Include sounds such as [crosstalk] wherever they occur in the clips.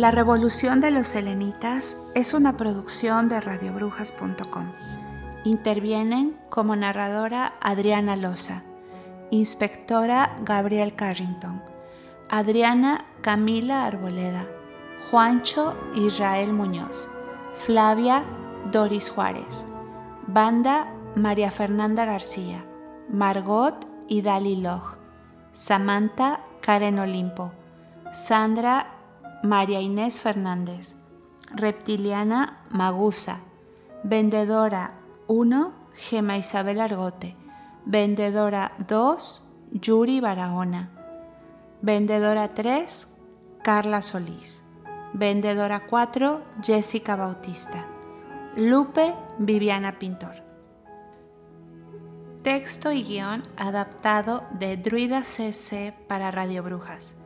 La Revolución de los Selenitas es una producción de radiobrujas.com. Intervienen como narradora Adriana Loza, inspectora Gabriel Carrington, Adriana Camila Arboleda, Juancho Israel Muñoz, Flavia Doris Juárez, Banda María Fernanda García, Margot y Dali Loj, Samantha Karen Olimpo, Sandra María Inés Fernández, Reptiliana Magusa, Vendedora 1 Gema Isabel Argote, Vendedora 2 Yuri Barahona, Vendedora 3 Carla Solís, Vendedora 4 Jessica Bautista, Lupe Viviana Pintor. Texto y guion adaptado de Druida CC para Radio Brujas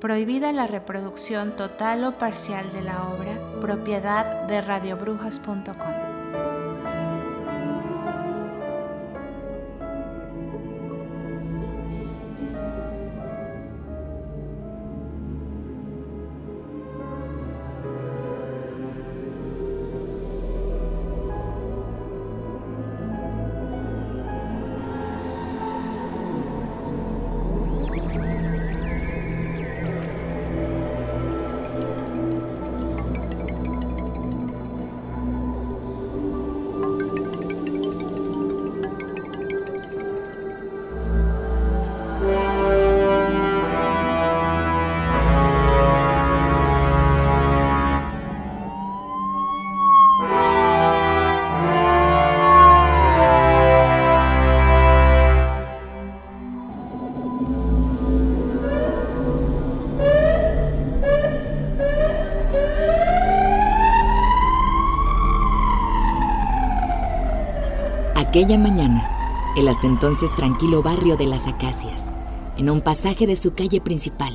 prohibida la reproducción total o parcial de la obra, propiedad de radiobrujas.com. Aquella mañana, el hasta entonces tranquilo barrio de las Acacias, en un pasaje de su calle principal,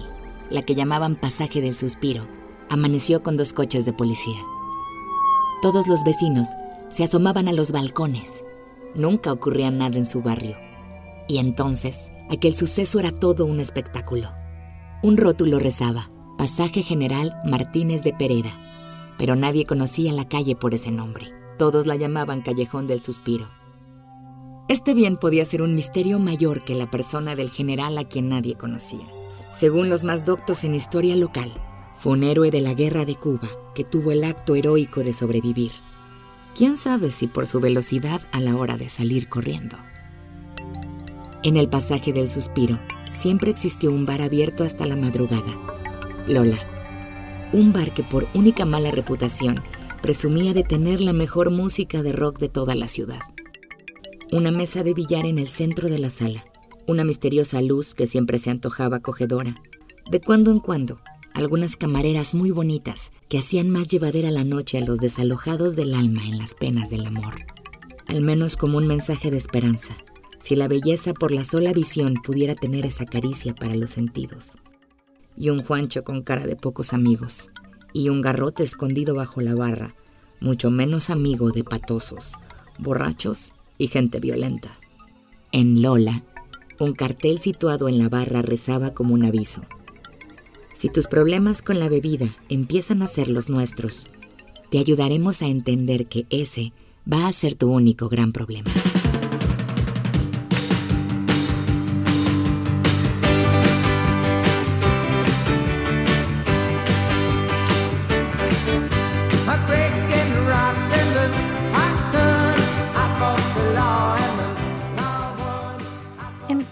la que llamaban Pasaje del Suspiro, amaneció con dos coches de policía. Todos los vecinos se asomaban a los balcones. Nunca ocurría nada en su barrio. Y entonces, aquel suceso era todo un espectáculo. Un rótulo rezaba, Pasaje General Martínez de Pereda, pero nadie conocía la calle por ese nombre. Todos la llamaban Callejón del Suspiro. Este bien podía ser un misterio mayor que la persona del general a quien nadie conocía. Según los más doctos en historia local, fue un héroe de la guerra de Cuba que tuvo el acto heroico de sobrevivir. ¿Quién sabe si por su velocidad a la hora de salir corriendo? En el pasaje del suspiro siempre existió un bar abierto hasta la madrugada. Lola. Un bar que por única mala reputación presumía de tener la mejor música de rock de toda la ciudad una mesa de billar en el centro de la sala, una misteriosa luz que siempre se antojaba acogedora. De cuando en cuando, algunas camareras muy bonitas que hacían más llevadera la noche a los desalojados del alma en las penas del amor. Al menos como un mensaje de esperanza, si la belleza por la sola visión pudiera tener esa caricia para los sentidos. Y un Juancho con cara de pocos amigos, y un garrote escondido bajo la barra, mucho menos amigo de patosos, borrachos y gente violenta. En Lola, un cartel situado en la barra rezaba como un aviso. Si tus problemas con la bebida empiezan a ser los nuestros, te ayudaremos a entender que ese va a ser tu único gran problema.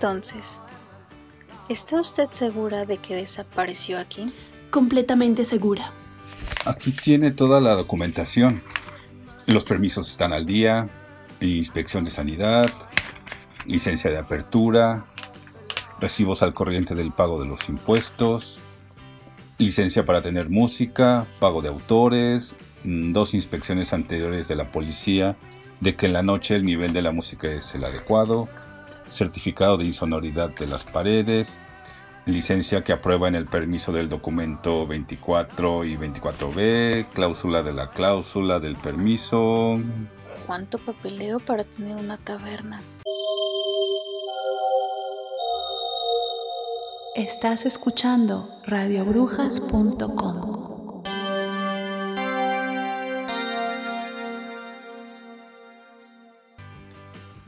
Entonces, ¿está usted segura de que desapareció aquí? Completamente segura. Aquí tiene toda la documentación. Los permisos están al día, inspección de sanidad, licencia de apertura, recibos al corriente del pago de los impuestos, licencia para tener música, pago de autores, mm, dos inspecciones anteriores de la policía de que en la noche el nivel de la música es el adecuado, certificado de insonoridad de las paredes, licencia que aprueba en el permiso del documento 24 y 24B, cláusula de la cláusula del permiso. ¿Cuánto papeleo para tener una taberna? Estás escuchando radiobrujas.com.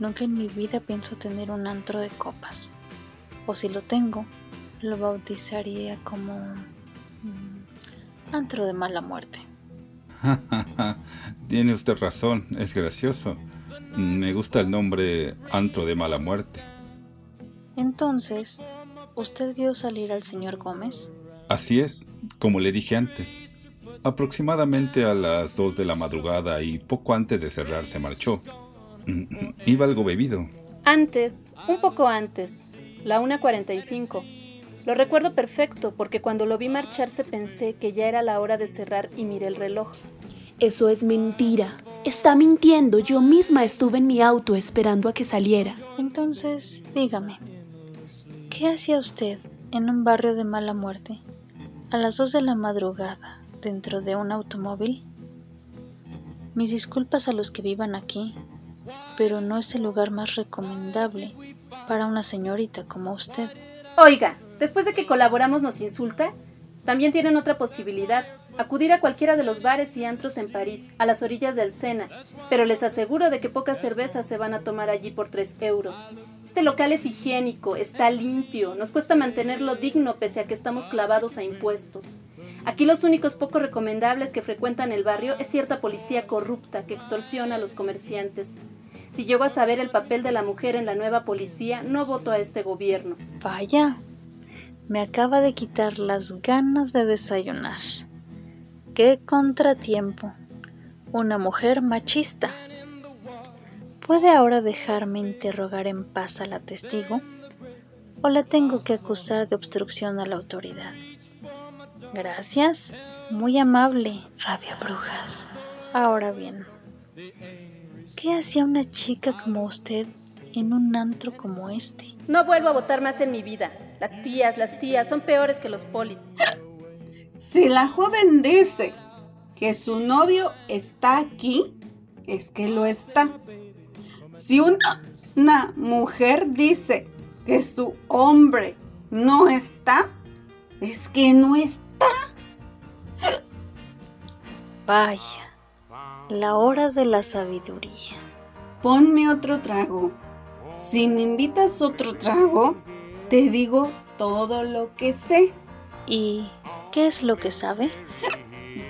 Nunca en mi vida pienso tener un antro de copas. O si lo tengo, lo bautizaría como mm, antro de mala muerte. [laughs] Tiene usted razón, es gracioso. Me gusta el nombre antro de mala muerte. Entonces, ¿usted vio salir al señor Gómez? Así es, como le dije antes. Aproximadamente a las dos de la madrugada y poco antes de cerrar se marchó. Iba algo bebido. Antes, un poco antes, la 1.45. Lo recuerdo perfecto porque cuando lo vi marcharse pensé que ya era la hora de cerrar y miré el reloj. Eso es mentira. Está mintiendo. Yo misma estuve en mi auto esperando a que saliera. Entonces, dígame, ¿qué hacía usted en un barrio de mala muerte a las 2 de la madrugada dentro de un automóvil? Mis disculpas a los que vivan aquí, pero no es el lugar más recomendable para una señorita como usted. Oiga, después de que colaboramos nos insulta, también tienen otra posibilidad, acudir a cualquiera de los bares y antros en París, a las orillas del Sena, pero les aseguro de que pocas cervezas se van a tomar allí por tres euros. Este local es higiénico, está limpio, nos cuesta mantenerlo digno pese a que estamos clavados a impuestos. Aquí los únicos poco recomendables que frecuentan el barrio es cierta policía corrupta que extorsiona a los comerciantes. Si llego a saber el papel de la mujer en la nueva policía, no voto a este gobierno. Vaya, me acaba de quitar las ganas de desayunar. ¡Qué contratiempo! Una mujer machista. ¿Puede ahora dejarme interrogar en paz a la testigo? ¿O la tengo que acusar de obstrucción a la autoridad? Gracias. Muy amable, Radio Brujas. Ahora bien, ¿qué hacía una chica como usted en un antro como este? No vuelvo a votar más en mi vida. Las tías, las tías son peores que los polis. Si la joven dice que su novio está aquí, es que lo está. Si una, una mujer dice que su hombre no está, es que no está. Vaya, la hora de la sabiduría. Ponme otro trago. Si me invitas otro trago, te digo todo lo que sé. ¿Y qué es lo que sabe?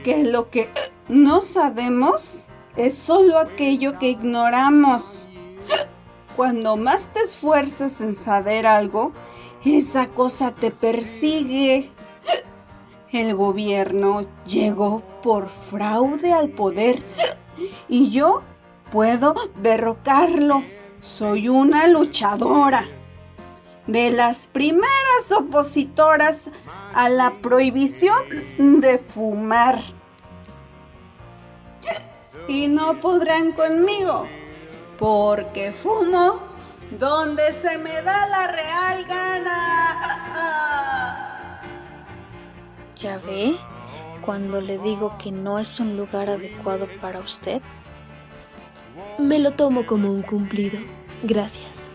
Que lo que no sabemos es solo aquello que ignoramos. Cuando más te esfuerces en saber algo, esa cosa te persigue. El gobierno llegó por fraude al poder y yo puedo derrocarlo. Soy una luchadora. De las primeras opositoras a la prohibición de fumar. Y no podrán conmigo, porque fumo donde se me da la real gana. ¿Ya ve? Cuando le digo que no es un lugar adecuado para usted. Me lo tomo como un cumplido. Gracias.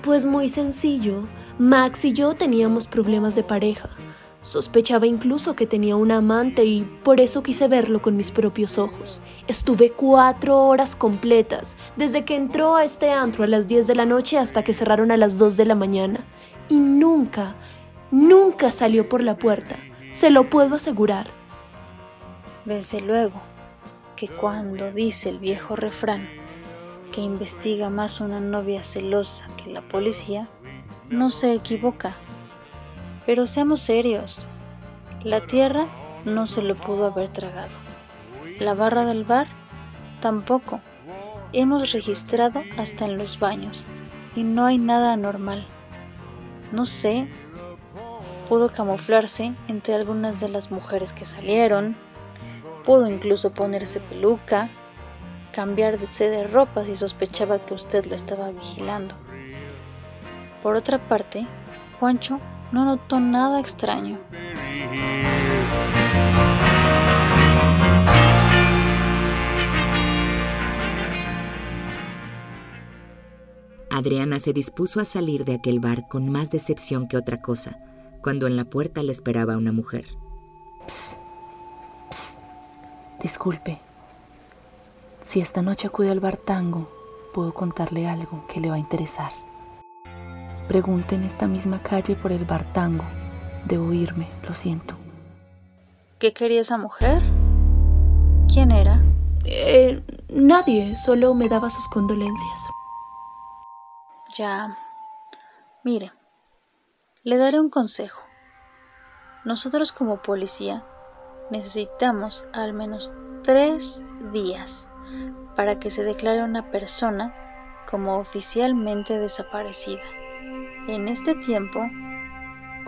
Pues muy sencillo. Max y yo teníamos problemas de pareja. Sospechaba incluso que tenía un amante y por eso quise verlo con mis propios ojos. Estuve cuatro horas completas, desde que entró a este antro a las 10 de la noche hasta que cerraron a las 2 de la mañana. Y nunca, nunca salió por la puerta. Se lo puedo asegurar. Desde luego que cuando dice el viejo refrán que investiga más una novia celosa que la policía, no se equivoca. Pero seamos serios, la tierra no se lo pudo haber tragado. La barra del bar tampoco. Hemos registrado hasta en los baños y no hay nada anormal. No sé, pudo camuflarse entre algunas de las mujeres que salieron, pudo incluso ponerse peluca, cambiar de ropa si sospechaba que usted la estaba vigilando. Por otra parte, Juancho no notó nada extraño. Adriana se dispuso a salir de aquel bar con más decepción que otra cosa, cuando en la puerta le esperaba una mujer. Psst, psst. Disculpe. Si esta noche acude al bar Tango, puedo contarle algo que le va a interesar. Pregunte en esta misma calle por el Bartango. Debo irme, lo siento. ¿Qué quería esa mujer? ¿Quién era? Eh, nadie, solo me daba sus condolencias. Ya. Mire, le daré un consejo. Nosotros como policía necesitamos al menos tres días para que se declare una persona como oficialmente desaparecida. En este tiempo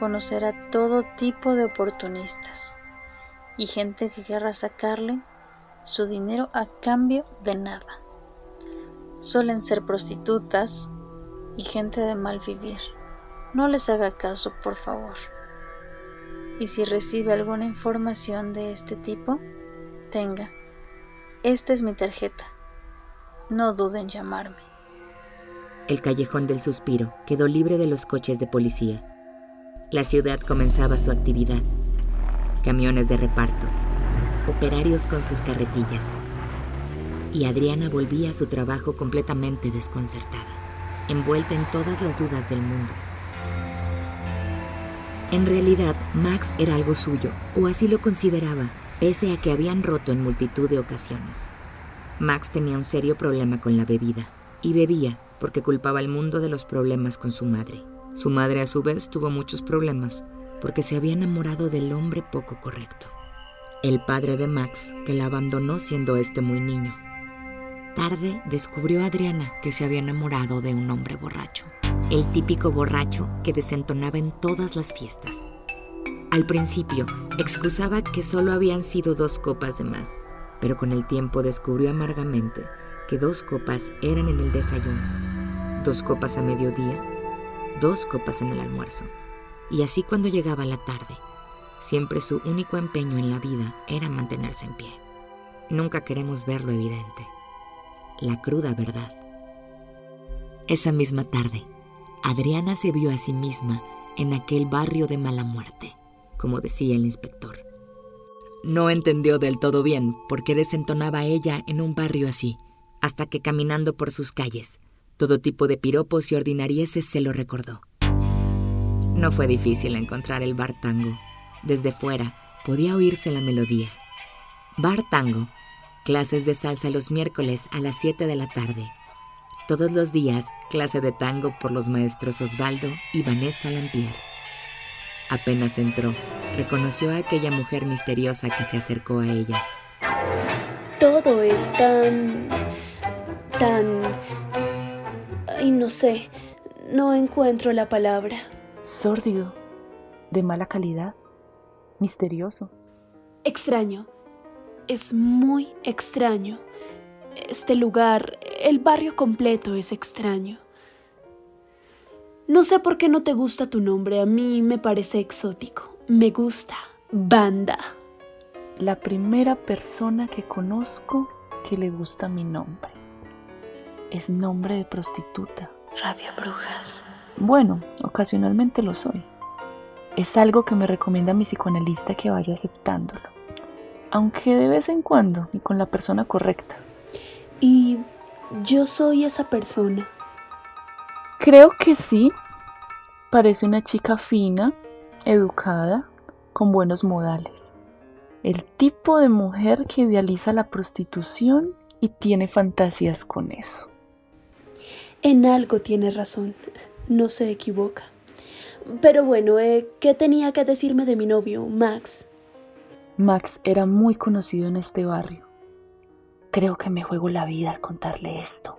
conocerá todo tipo de oportunistas y gente que querrá sacarle su dinero a cambio de nada. Suelen ser prostitutas y gente de mal vivir. No les haga caso, por favor. Y si recibe alguna información de este tipo, tenga. Esta es mi tarjeta. No duden en llamarme. El callejón del suspiro quedó libre de los coches de policía. La ciudad comenzaba su actividad. Camiones de reparto, operarios con sus carretillas. Y Adriana volvía a su trabajo completamente desconcertada, envuelta en todas las dudas del mundo. En realidad, Max era algo suyo, o así lo consideraba, pese a que habían roto en multitud de ocasiones. Max tenía un serio problema con la bebida, y bebía porque culpaba al mundo de los problemas con su madre. Su madre a su vez tuvo muchos problemas porque se había enamorado del hombre poco correcto el padre de Max, que la abandonó siendo este muy niño. Tarde descubrió Adriana que se había enamorado de un hombre borracho, el típico borracho que desentonaba en todas las fiestas. Al principio, excusaba que solo habían sido dos copas de más, pero con el tiempo descubrió amargamente que dos copas eran en el desayuno, dos copas a mediodía, dos copas en el almuerzo, y así cuando llegaba la tarde, Siempre su único empeño en la vida era mantenerse en pie. Nunca queremos ver lo evidente, la cruda verdad. Esa misma tarde, Adriana se vio a sí misma en aquel barrio de mala muerte, como decía el inspector. No entendió del todo bien por qué desentonaba ella en un barrio así, hasta que caminando por sus calles, todo tipo de piropos y ordinarieses se lo recordó. No fue difícil encontrar el bar tango desde fuera podía oírse la melodía. Bar Tango, clases de salsa los miércoles a las 7 de la tarde. Todos los días, clase de tango por los maestros Osvaldo y Vanessa Lampier. Apenas entró, reconoció a aquella mujer misteriosa que se acercó a ella. Todo es tan... tan... Ay, no sé, no encuentro la palabra. Sórdido, de mala calidad misterioso. Extraño. Es muy extraño. Este lugar, el barrio completo es extraño. No sé por qué no te gusta tu nombre, a mí me parece exótico. Me gusta. Banda. La primera persona que conozco que le gusta mi nombre. Es nombre de prostituta. Radio Brujas. Bueno, ocasionalmente lo soy. Es algo que me recomienda mi psicoanalista que vaya aceptándolo, aunque de vez en cuando y con la persona correcta. ¿Y yo soy esa persona? Creo que sí. Parece una chica fina, educada, con buenos modales. El tipo de mujer que idealiza la prostitución y tiene fantasías con eso. En algo tiene razón, no se equivoca. Pero bueno, eh, ¿qué tenía que decirme de mi novio, Max? Max era muy conocido en este barrio. Creo que me juego la vida al contarle esto.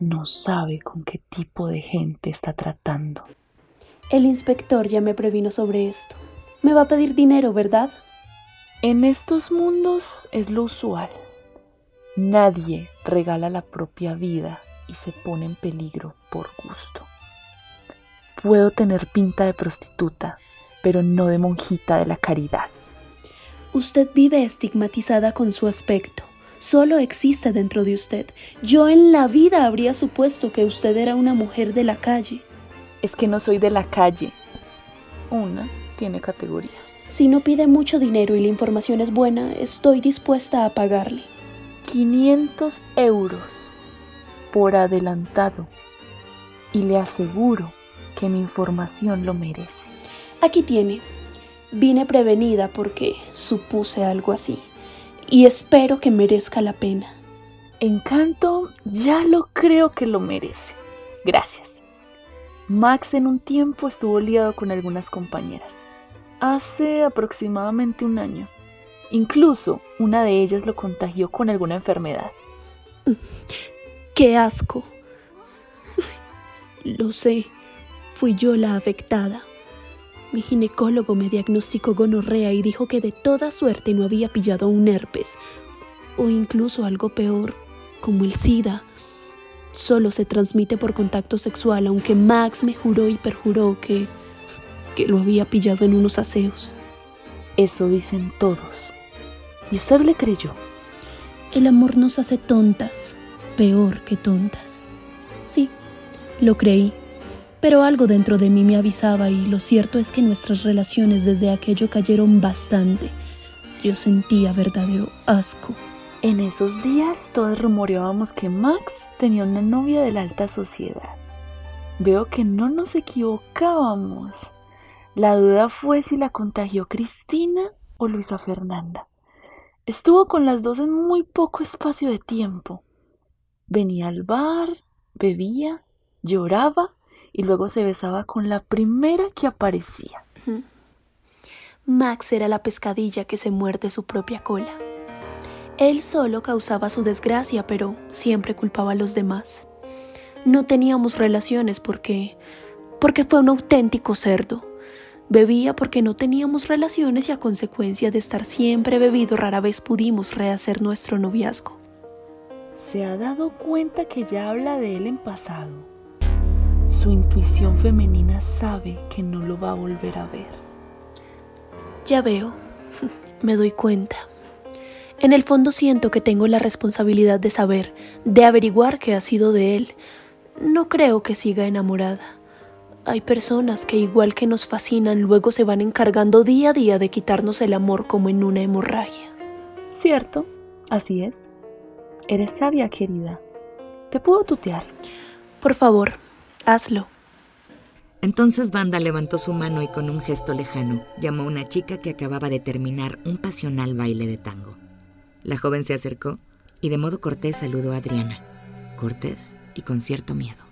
No sabe con qué tipo de gente está tratando. El inspector ya me previno sobre esto. Me va a pedir dinero, ¿verdad? En estos mundos es lo usual. Nadie regala la propia vida y se pone en peligro por gusto. Puedo tener pinta de prostituta, pero no de monjita de la caridad. Usted vive estigmatizada con su aspecto. Solo existe dentro de usted. Yo en la vida habría supuesto que usted era una mujer de la calle. Es que no soy de la calle. Una tiene categoría. Si no pide mucho dinero y la información es buena, estoy dispuesta a pagarle. 500 euros. por adelantado y le aseguro que mi información lo merece. Aquí tiene. Vine prevenida porque supuse algo así y espero que merezca la pena. Encanto, ya lo creo que lo merece. Gracias. Max en un tiempo estuvo liado con algunas compañeras. Hace aproximadamente un año. Incluso una de ellas lo contagió con alguna enfermedad. [laughs] ¡Qué asco! [laughs] Lo sé, fui yo la afectada. Mi ginecólogo me diagnosticó gonorrea y dijo que de toda suerte no había pillado un herpes, o incluso algo peor, como el SIDA. Solo se transmite por contacto sexual, aunque Max me juró y perjuró que, que lo había pillado en unos aseos. Eso dicen todos. ¿Y usted le creyó? El amor nos hace tontas, peor que tontas. Sí, lo creí, pero algo dentro de mí me avisaba y lo cierto es que nuestras relaciones desde aquello cayeron bastante. Yo sentía verdadero asco. En esos días todos rumoreábamos que Max tenía una novia de la alta sociedad. Veo que no nos equivocábamos. La duda fue si la contagió Cristina o Luisa Fernanda. Estuvo con las dos en muy poco espacio de tiempo. Venía al bar, bebía, lloraba y luego se besaba con la primera que aparecía. Max era la pescadilla que se muerde su propia cola. Él solo causaba su desgracia, pero siempre culpaba a los demás. No teníamos relaciones porque... porque fue un auténtico cerdo. Bebía porque no teníamos relaciones y a consecuencia de estar siempre bebido rara vez pudimos rehacer nuestro noviazgo. Se ha dado cuenta que ya habla de él en pasado. Su intuición femenina sabe que no lo va a volver a ver. Ya veo, [laughs] me doy cuenta. En el fondo siento que tengo la responsabilidad de saber, de averiguar qué ha sido de él. No creo que siga enamorada. Hay personas que igual que nos fascinan luego se van encargando día a día de quitarnos el amor como en una hemorragia. Cierto, así es. Eres sabia, querida. ¿Te puedo tutear? Por favor, hazlo. Entonces Banda levantó su mano y con un gesto lejano llamó a una chica que acababa de terminar un pasional baile de tango. La joven se acercó y de modo cortés saludó a Adriana, cortés y con cierto miedo.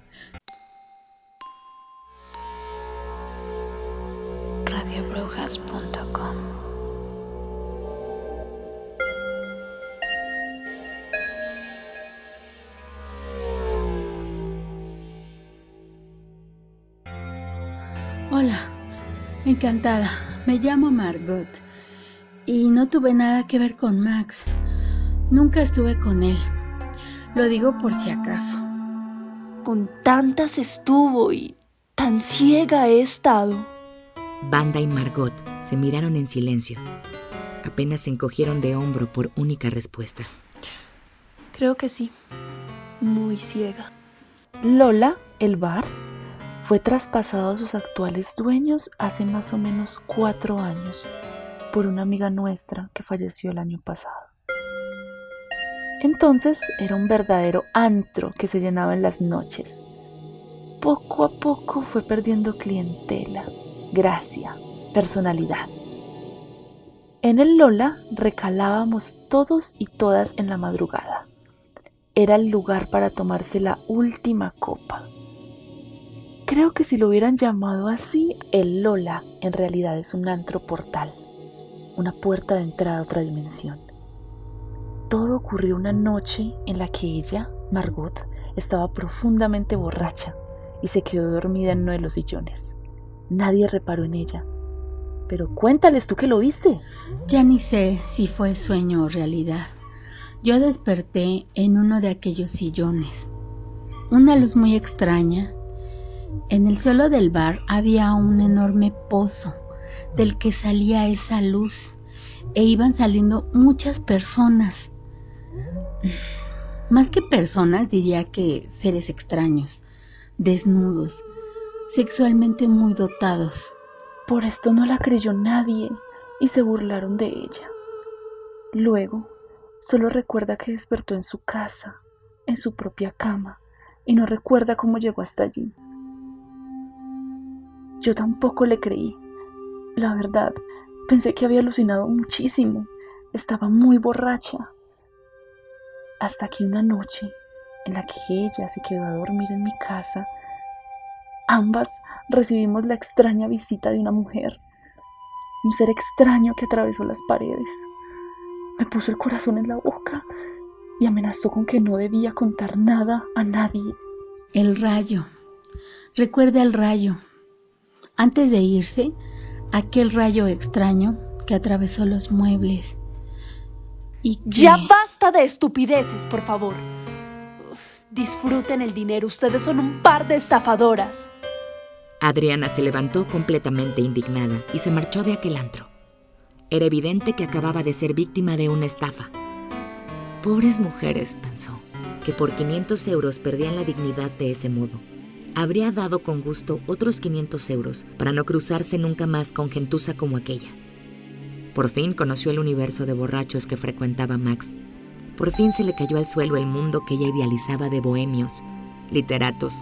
radiobrujas.com Hola, encantada. Me llamo Margot y no tuve nada que ver con Max. Nunca estuve con él. Lo digo por si acaso. Con tantas estuvo y tan ciega he estado. Banda y Margot se miraron en silencio. Apenas se encogieron de hombro por única respuesta. Creo que sí. Muy ciega. Lola, el bar, fue traspasado a sus actuales dueños hace más o menos cuatro años por una amiga nuestra que falleció el año pasado. Entonces era un verdadero antro que se llenaba en las noches. Poco a poco fue perdiendo clientela gracia, personalidad. En el Lola recalábamos todos y todas en la madrugada. Era el lugar para tomarse la última copa. Creo que si lo hubieran llamado así, el Lola en realidad es un antro portal, una puerta de entrada a otra dimensión. Todo ocurrió una noche en la que ella, Margot, estaba profundamente borracha y se quedó dormida en uno de los sillones. Nadie reparó en ella. Pero cuéntales tú que lo viste. Ya ni sé si fue sueño o realidad. Yo desperté en uno de aquellos sillones. Una luz muy extraña. En el suelo del bar había un enorme pozo del que salía esa luz e iban saliendo muchas personas. Más que personas diría que seres extraños, desnudos, sexualmente muy dotados. Por esto no la creyó nadie y se burlaron de ella. Luego, solo recuerda que despertó en su casa, en su propia cama, y no recuerda cómo llegó hasta allí. Yo tampoco le creí. La verdad, pensé que había alucinado muchísimo. Estaba muy borracha. Hasta que una noche, en la que ella se quedó a dormir en mi casa, ambas recibimos la extraña visita de una mujer, un ser extraño que atravesó las paredes. Me puso el corazón en la boca y amenazó con que no debía contar nada a nadie. El rayo. Recuerde al rayo. Antes de irse, aquel rayo extraño que atravesó los muebles. Y que... Ya basta de estupideces, por favor. Uf, disfruten el dinero, ustedes son un par de estafadoras. Adriana se levantó completamente indignada y se marchó de aquel antro. Era evidente que acababa de ser víctima de una estafa. Pobres mujeres, pensó, que por 500 euros perdían la dignidad de ese modo. Habría dado con gusto otros 500 euros para no cruzarse nunca más con gentuza como aquella. Por fin conoció el universo de borrachos que frecuentaba Max. Por fin se le cayó al suelo el mundo que ella idealizaba de bohemios, literatos,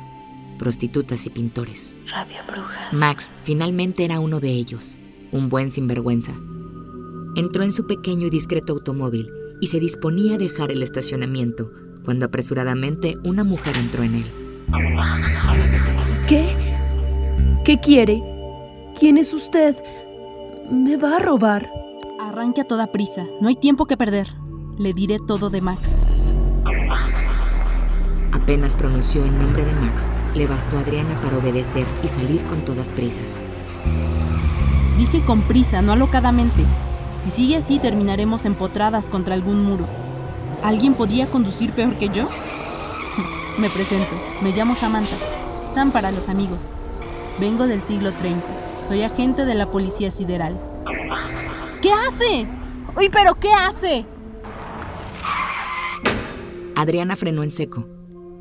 prostitutas y pintores. Radio Brujas. Max finalmente era uno de ellos, un buen sinvergüenza. Entró en su pequeño y discreto automóvil y se disponía a dejar el estacionamiento cuando apresuradamente una mujer entró en él. ¿Qué? ¿Qué quiere? ¿Quién es usted? ¿Me va a robar? Arranque a toda prisa, no hay tiempo que perder. Le diré todo de Max. Apenas pronunció el nombre de Max, le bastó a Adriana para obedecer y salir con todas prisas. Dije con prisa, no alocadamente. Si sigue así, terminaremos empotradas contra algún muro. ¿Alguien podía conducir peor que yo? Me presento, me llamo Samantha. Sam para los amigos. Vengo del siglo 30. Soy agente de la policía sideral. ¿Qué hace? ¡Uy, pero qué hace! Adriana frenó en seco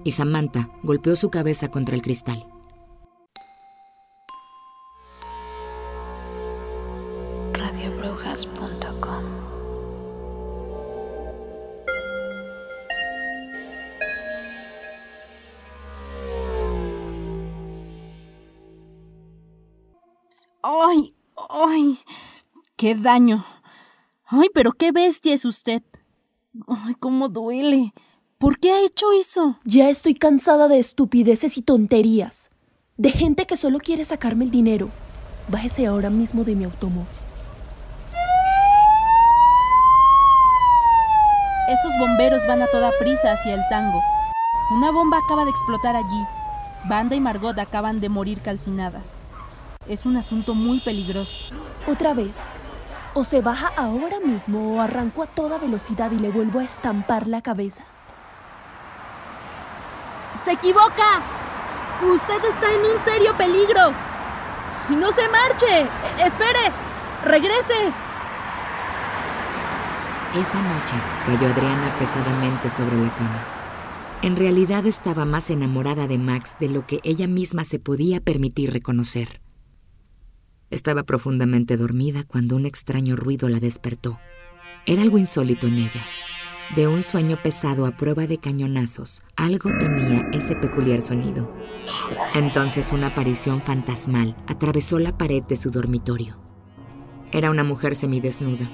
y Samantha golpeó su cabeza contra el cristal. ¡Qué daño! ¡Ay, pero qué bestia es usted! ¡Ay, cómo duele! ¿Por qué ha hecho eso? Ya estoy cansada de estupideces y tonterías. De gente que solo quiere sacarme el dinero. Bájese ahora mismo de mi automóvil. Esos bomberos van a toda prisa hacia el tango. Una bomba acaba de explotar allí. Banda y Margot acaban de morir calcinadas. Es un asunto muy peligroso. Otra vez. O se baja ahora mismo o arranco a toda velocidad y le vuelvo a estampar la cabeza. ¡Se equivoca! ¡Usted está en un serio peligro! ¡Y no se marche! E- ¡Espere! ¡Regrese! Esa noche cayó Adriana pesadamente sobre la cama. En realidad estaba más enamorada de Max de lo que ella misma se podía permitir reconocer. Estaba profundamente dormida cuando un extraño ruido la despertó. Era algo insólito en ella. De un sueño pesado a prueba de cañonazos, algo tenía ese peculiar sonido. Entonces una aparición fantasmal atravesó la pared de su dormitorio. Era una mujer semidesnuda.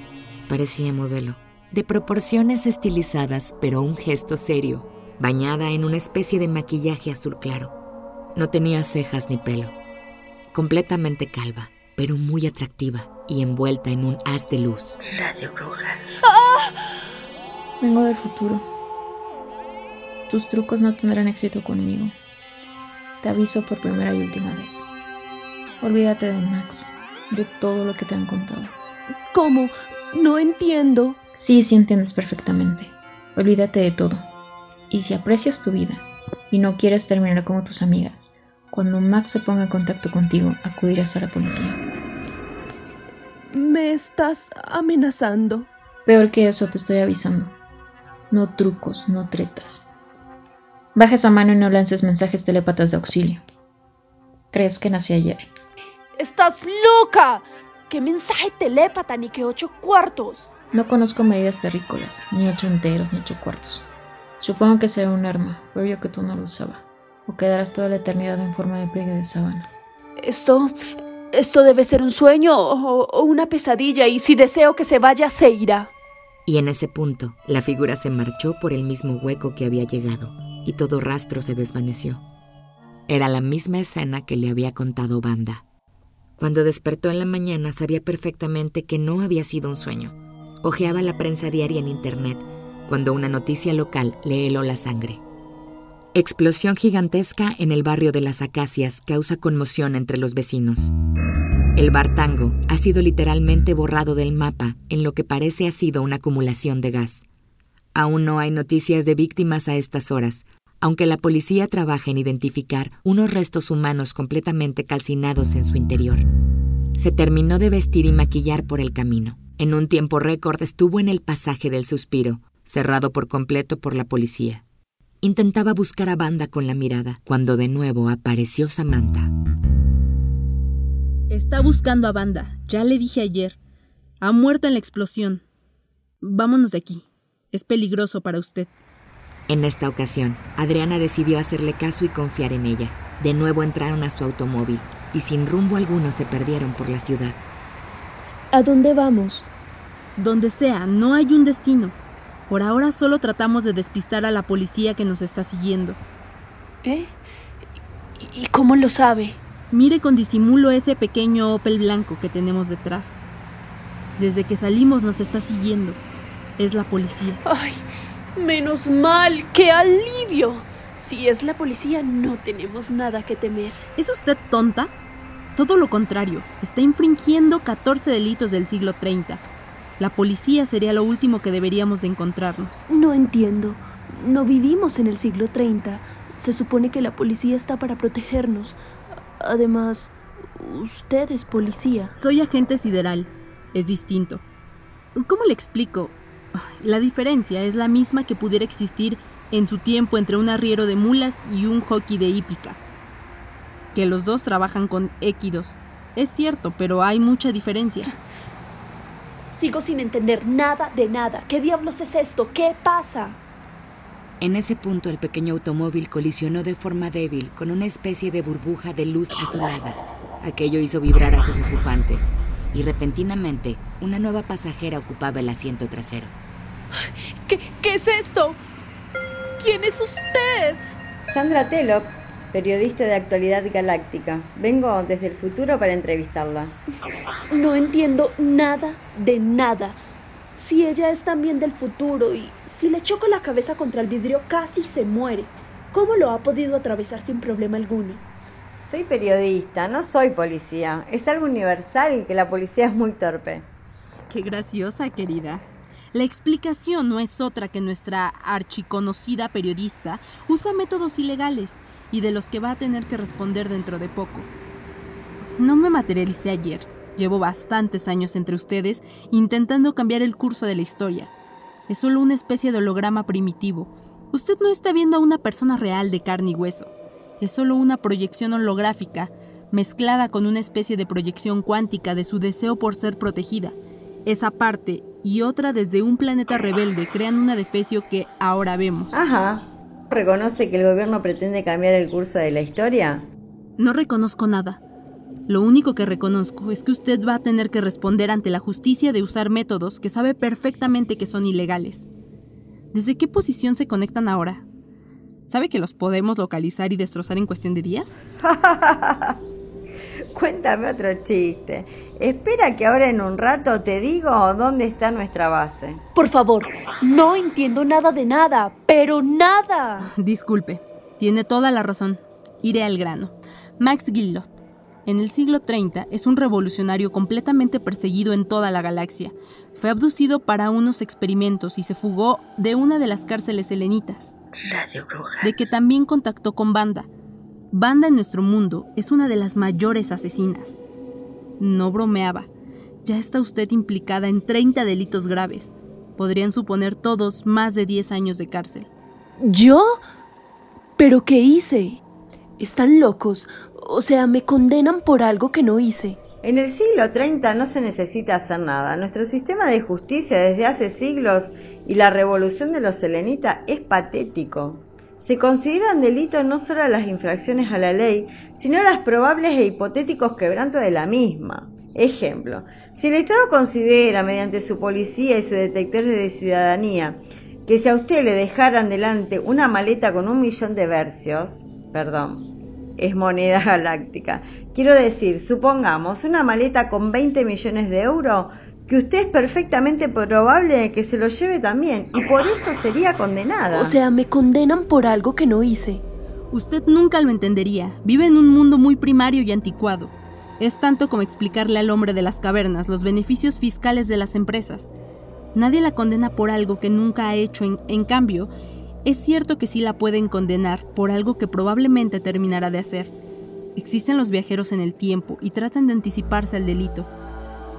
Parecía modelo, de proporciones estilizadas, pero un gesto serio, bañada en una especie de maquillaje azul claro. No tenía cejas ni pelo. Completamente calva, pero muy atractiva y envuelta en un haz de luz. Radio Brujas. Vengo del futuro. Tus trucos no tendrán éxito conmigo. Te aviso por primera y última vez. Olvídate de Max, de todo lo que te han contado. ¿Cómo? No entiendo. Sí, sí entiendes perfectamente. Olvídate de todo. Y si aprecias tu vida y no quieres terminar como tus amigas, cuando Max se ponga en contacto contigo, acudirás a la policía. Me estás amenazando. Peor que eso, te estoy avisando. No trucos, no tretas. Baja esa mano y no lances mensajes telépatas de auxilio. ¿Crees que nací ayer? ¡Estás loca! ¿Qué mensaje telépata ni que ocho cuartos? No conozco medidas terrícolas, ni ocho enteros, ni ocho cuartos. Supongo que será un arma, pero yo que tú no lo usaba. O quedarás toda la eternidad en forma de pliegue de sábana. Esto... Esto debe ser un sueño o, o una pesadilla y si deseo que se vaya, se irá. Y en ese punto, la figura se marchó por el mismo hueco que había llegado y todo rastro se desvaneció. Era la misma escena que le había contado Banda. Cuando despertó en la mañana sabía perfectamente que no había sido un sueño. Ojeaba la prensa diaria en internet cuando una noticia local le heló la sangre. Explosión gigantesca en el barrio de las Acacias causa conmoción entre los vecinos. El bar Tango ha sido literalmente borrado del mapa en lo que parece ha sido una acumulación de gas. Aún no hay noticias de víctimas a estas horas, aunque la policía trabaja en identificar unos restos humanos completamente calcinados en su interior. Se terminó de vestir y maquillar por el camino. En un tiempo récord estuvo en el pasaje del suspiro, cerrado por completo por la policía. Intentaba buscar a Banda con la mirada, cuando de nuevo apareció Samantha. Está buscando a Banda, ya le dije ayer. Ha muerto en la explosión. Vámonos de aquí. Es peligroso para usted. En esta ocasión, Adriana decidió hacerle caso y confiar en ella. De nuevo entraron a su automóvil y sin rumbo alguno se perdieron por la ciudad. ¿A dónde vamos? Donde sea, no hay un destino. Por ahora solo tratamos de despistar a la policía que nos está siguiendo. ¿Eh? ¿Y cómo lo sabe? Mire con disimulo ese pequeño Opel blanco que tenemos detrás. Desde que salimos nos está siguiendo. Es la policía. ¡Ay! Menos mal, qué alivio. Si es la policía, no tenemos nada que temer. ¿Es usted tonta? Todo lo contrario, está infringiendo 14 delitos del siglo 30. La policía sería lo último que deberíamos de encontrarnos. No entiendo. No vivimos en el siglo 30. Se supone que la policía está para protegernos. Además, usted es policía. Soy agente sideral. Es distinto. ¿Cómo le explico? La diferencia es la misma que pudiera existir en su tiempo entre un arriero de mulas y un hockey de hípica. Que los dos trabajan con équidos. Es cierto, pero hay mucha diferencia. Sigo sin entender nada de nada. ¿Qué diablos es esto? ¿Qué pasa? En ese punto el pequeño automóvil colisionó de forma débil con una especie de burbuja de luz azulada. Aquello hizo vibrar a sus ocupantes y repentinamente una nueva pasajera ocupaba el asiento trasero. ¿Qué, qué es esto? ¿Quién es usted? Sandra Telop, periodista de actualidad galáctica. Vengo desde el futuro para entrevistarla. No entiendo nada de nada. Si ella es también del futuro y si le choco la cabeza contra el vidrio casi se muere. ¿Cómo lo ha podido atravesar sin problema alguno? Soy periodista, no soy policía. Es algo universal que la policía es muy torpe. Qué graciosa, querida. La explicación no es otra que nuestra archiconocida periodista usa métodos ilegales y de los que va a tener que responder dentro de poco. No me materialicé ayer. Llevo bastantes años entre ustedes intentando cambiar el curso de la historia. Es solo una especie de holograma primitivo. Usted no está viendo a una persona real de carne y hueso. Es solo una proyección holográfica mezclada con una especie de proyección cuántica de su deseo por ser protegida. Esa parte y otra desde un planeta rebelde crean un adefesio que ahora vemos. Ajá. ¿Reconoce que el gobierno pretende cambiar el curso de la historia? No reconozco nada. Lo único que reconozco es que usted va a tener que responder ante la justicia de usar métodos que sabe perfectamente que son ilegales. ¿Desde qué posición se conectan ahora? ¿Sabe que los podemos localizar y destrozar en cuestión de días? [laughs] [laughs] Cuéntame otro chiste. Espera que ahora en un rato te digo dónde está nuestra base. Por favor, no entiendo nada de nada, pero nada. Disculpe, tiene toda la razón. Iré al grano. Max Gillot, en el siglo 30 es un revolucionario completamente perseguido en toda la galaxia. Fue abducido para unos experimentos y se fugó de una de las cárceles helenitas. Radio Brujas. De que también contactó con Banda. Banda en nuestro mundo es una de las mayores asesinas. No bromeaba. Ya está usted implicada en 30 delitos graves. Podrían suponer todos más de 10 años de cárcel. ¿Yo? ¿Pero qué hice? Están locos. O sea, me condenan por algo que no hice. En el siglo 30 no se necesita hacer nada. Nuestro sistema de justicia desde hace siglos y la revolución de los selenitas es patético. Se consideran delito no solo las infracciones a la ley, sino las probables e hipotéticos quebrantos de la misma. Ejemplo, si el Estado considera, mediante su policía y sus detectores de ciudadanía, que si a usted le dejaran delante una maleta con un millón de versos, perdón, es moneda [laughs] galáctica. Quiero decir, supongamos una maleta con 20 millones de euros, que usted es perfectamente probable que se lo lleve también, y por eso sería condenada. O sea, me condenan por algo que no hice. Usted nunca lo entendería. Vive en un mundo muy primario y anticuado. Es tanto como explicarle al hombre de las cavernas los beneficios fiscales de las empresas. Nadie la condena por algo que nunca ha hecho. En, en, cambio, es cierto que sí la pueden condenar por algo que probablemente terminará de hacer. Existen los viajeros en el tiempo y tratan de anticiparse al delito.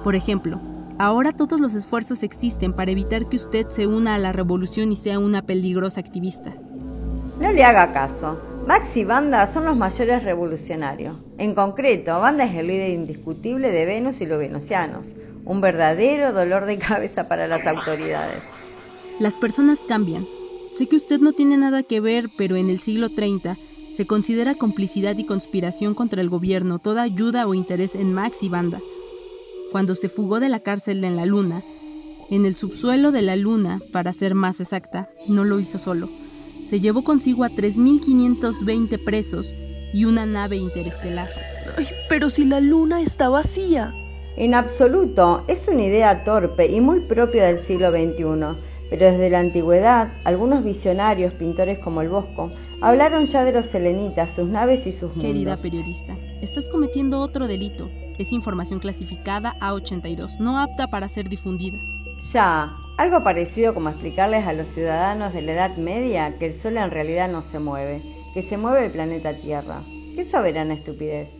Por ejemplo, ahora todos los esfuerzos existen para evitar que usted se una a la revolución y sea una peligrosa activista. No le haga caso. Max y Banda son los mayores revolucionarios. En concreto, Banda es el líder indiscutible de Venus y los venusianos un verdadero dolor de cabeza para las autoridades. Las personas cambian. Sé que usted no tiene nada que ver, pero en el siglo 30 se considera complicidad y conspiración contra el gobierno toda ayuda o interés en Max y Banda. Cuando se fugó de la cárcel en la Luna, en el subsuelo de la Luna, para ser más exacta, no lo hizo solo. Se llevó consigo a 3.520 presos y una nave interestelar. Ay, pero si la Luna está vacía. En absoluto, es una idea torpe y muy propia del siglo XXI, pero desde la antigüedad, algunos visionarios, pintores como el Bosco, hablaron ya de los selenitas, sus naves y sus mundos. Querida periodista, estás cometiendo otro delito. Es información clasificada A82, no apta para ser difundida. Ya, algo parecido como explicarles a los ciudadanos de la Edad Media que el Sol en realidad no se mueve, que se mueve el planeta Tierra. Qué soberana estupidez.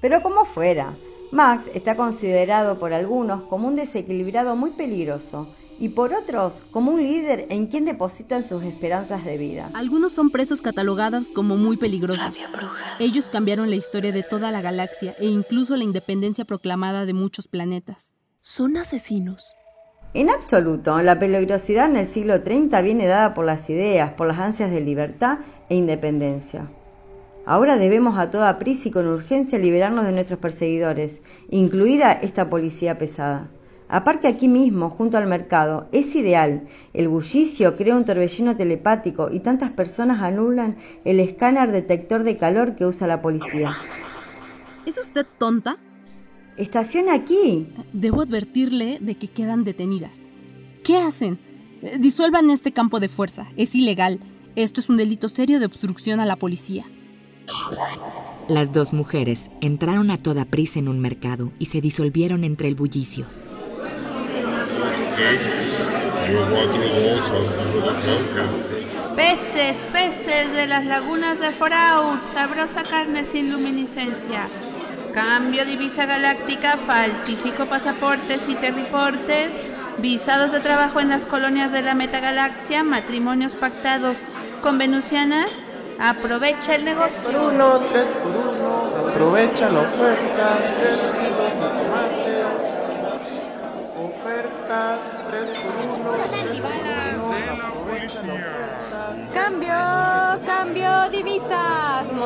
Pero como fuera, Max está considerado por algunos como un desequilibrado muy peligroso y por otros como un líder en quien depositan sus esperanzas de vida. Algunos son presos catalogados como muy peligrosos. Ellos cambiaron la historia de toda la galaxia e incluso la independencia proclamada de muchos planetas. Son asesinos. En absoluto, la peligrosidad en el siglo 30 viene dada por las ideas, por las ansias de libertad e independencia. Ahora debemos a toda prisa y con urgencia liberarnos de nuestros perseguidores, incluida esta policía pesada. Aparte aquí mismo, junto al mercado, es ideal. El bullicio crea un torbellino telepático y tantas personas anulan el escáner detector de calor que usa la policía. ¿Es usted tonta? Estaciona aquí. Debo advertirle de que quedan detenidas. ¿Qué hacen? Disuelvan este campo de fuerza. Es ilegal. Esto es un delito serio de obstrucción a la policía. Las dos mujeres entraron a toda prisa en un mercado y se disolvieron entre el bullicio. Peces, peces de las lagunas de Foraut, sabrosa carne sin luminiscencia. Cambio divisa galáctica, falsifico pasaportes y terriportes, visados de trabajo en las colonias de la metagalaxia, matrimonios pactados con venusianas, Aprovecha el negocio. Por uno, tres por uno. Aprovecha la oferta. Tres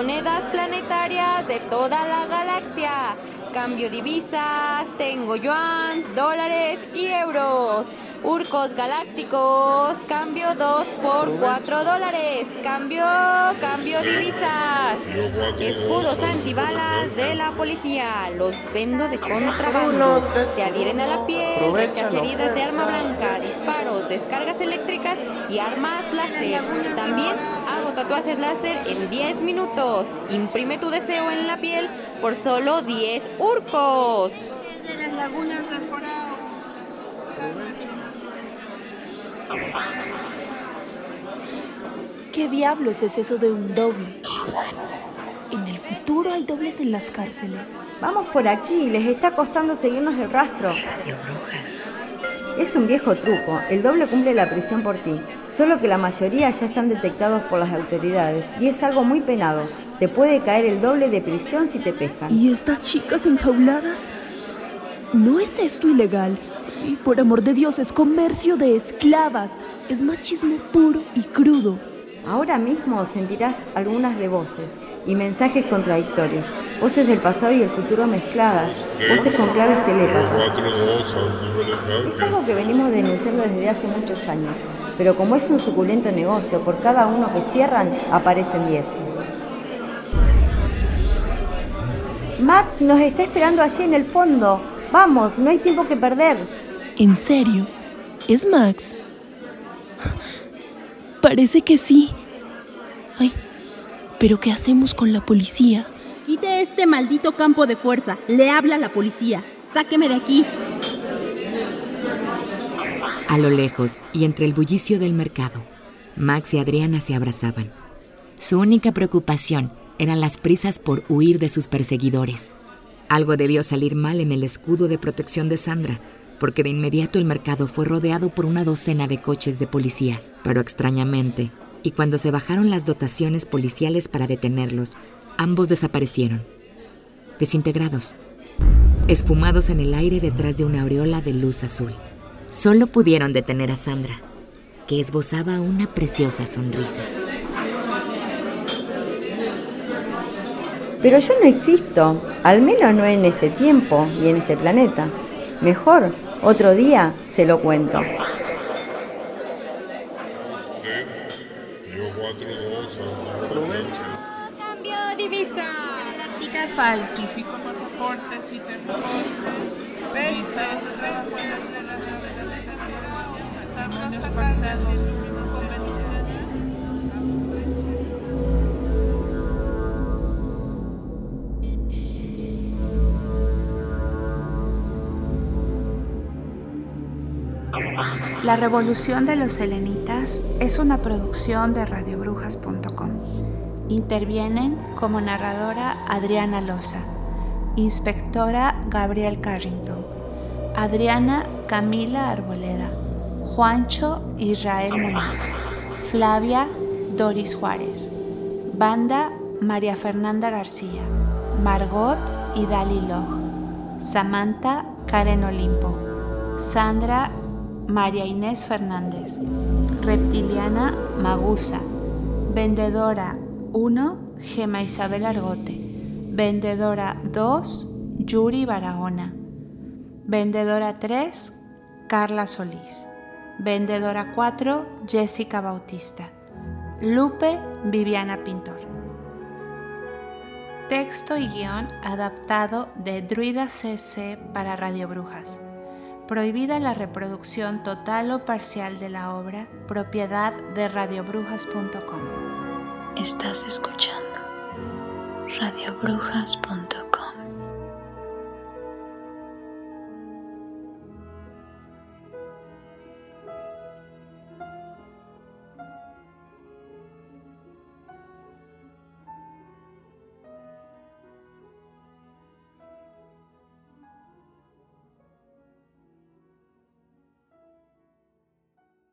Monedas planetarias de toda la galaxia. Cambio divisas. Tengo yuans, dólares y euros. Urcos galácticos, cambio 2 por 4 dólares, cambio, cambio divisas, escudos antibalas de la policía, los vendo de contrabando, se adhieren a la piel, rechas heridas de arma blanca, disparos, descargas eléctricas y armas láser. También tatuajes láser en 10 minutos, imprime tu deseo en la piel por solo 10 urcos. De las lagunas del ¿Qué diablos es eso de un doble? En el futuro hay dobles en las cárceles. Vamos por aquí, les está costando seguirnos el rastro. Es un viejo truco, el doble cumple la prisión por ti, solo que la mayoría ya están detectados por las autoridades y es algo muy penado. Te puede caer el doble de prisión si te pescan. ¿Y estas chicas enjauladas? ¿No es esto ilegal? Y por amor de Dios, es comercio de esclavas. Es machismo puro y crudo. Ahora mismo sentirás algunas de voces y mensajes contradictorios, voces del pasado y el futuro mezcladas, voces con claves telépatas. Es algo que venimos denunciando desde hace muchos años, pero como es un suculento negocio, por cada uno que cierran aparecen 10. Max nos está esperando allí en el fondo. Vamos, no hay tiempo que perder. ¿En serio? ¿Es Max? Parece que sí. Ay, pero ¿qué hacemos con la policía? Quite este maldito campo de fuerza. Le habla a la policía. Sáqueme de aquí. A lo lejos y entre el bullicio del mercado, Max y Adriana se abrazaban. Su única preocupación eran las prisas por huir de sus perseguidores. Algo debió salir mal en el escudo de protección de Sandra, porque de inmediato el mercado fue rodeado por una docena de coches de policía. Pero extrañamente, y cuando se bajaron las dotaciones policiales para detenerlos, ambos desaparecieron, desintegrados, esfumados en el aire detrás de una aureola de luz azul. Solo pudieron detener a Sandra, que esbozaba una preciosa sonrisa. Pero yo no existo, al menos no en este tiempo y en este planeta. Mejor, otro día se lo cuento. Cambio divisa. Falsifico pasaportes y teleportes. Veces, veces, La Revolución de los Selenitas es una producción de radiobrujas.com. Intervienen como narradora Adriana Loza, inspectora Gabriel Carrington, Adriana Camila Arboleda, Juancho Israel Muñoz, Flavia Doris Juárez, Banda María Fernanda García, Margot Idali Loj, Samantha Karen Olimpo, Sandra María Inés Fernández, Reptiliana Magusa, Vendedora 1, Gema Isabel Argote, Vendedora 2, Yuri Barahona, Vendedora 3, Carla Solís, Vendedora 4, Jessica Bautista, Lupe Viviana Pintor. Texto y guion adaptado de Druida CC para Radio Brujas prohibida la reproducción total o parcial de la obra, propiedad de radiobrujas.com. Estás escuchando radiobrujas.com.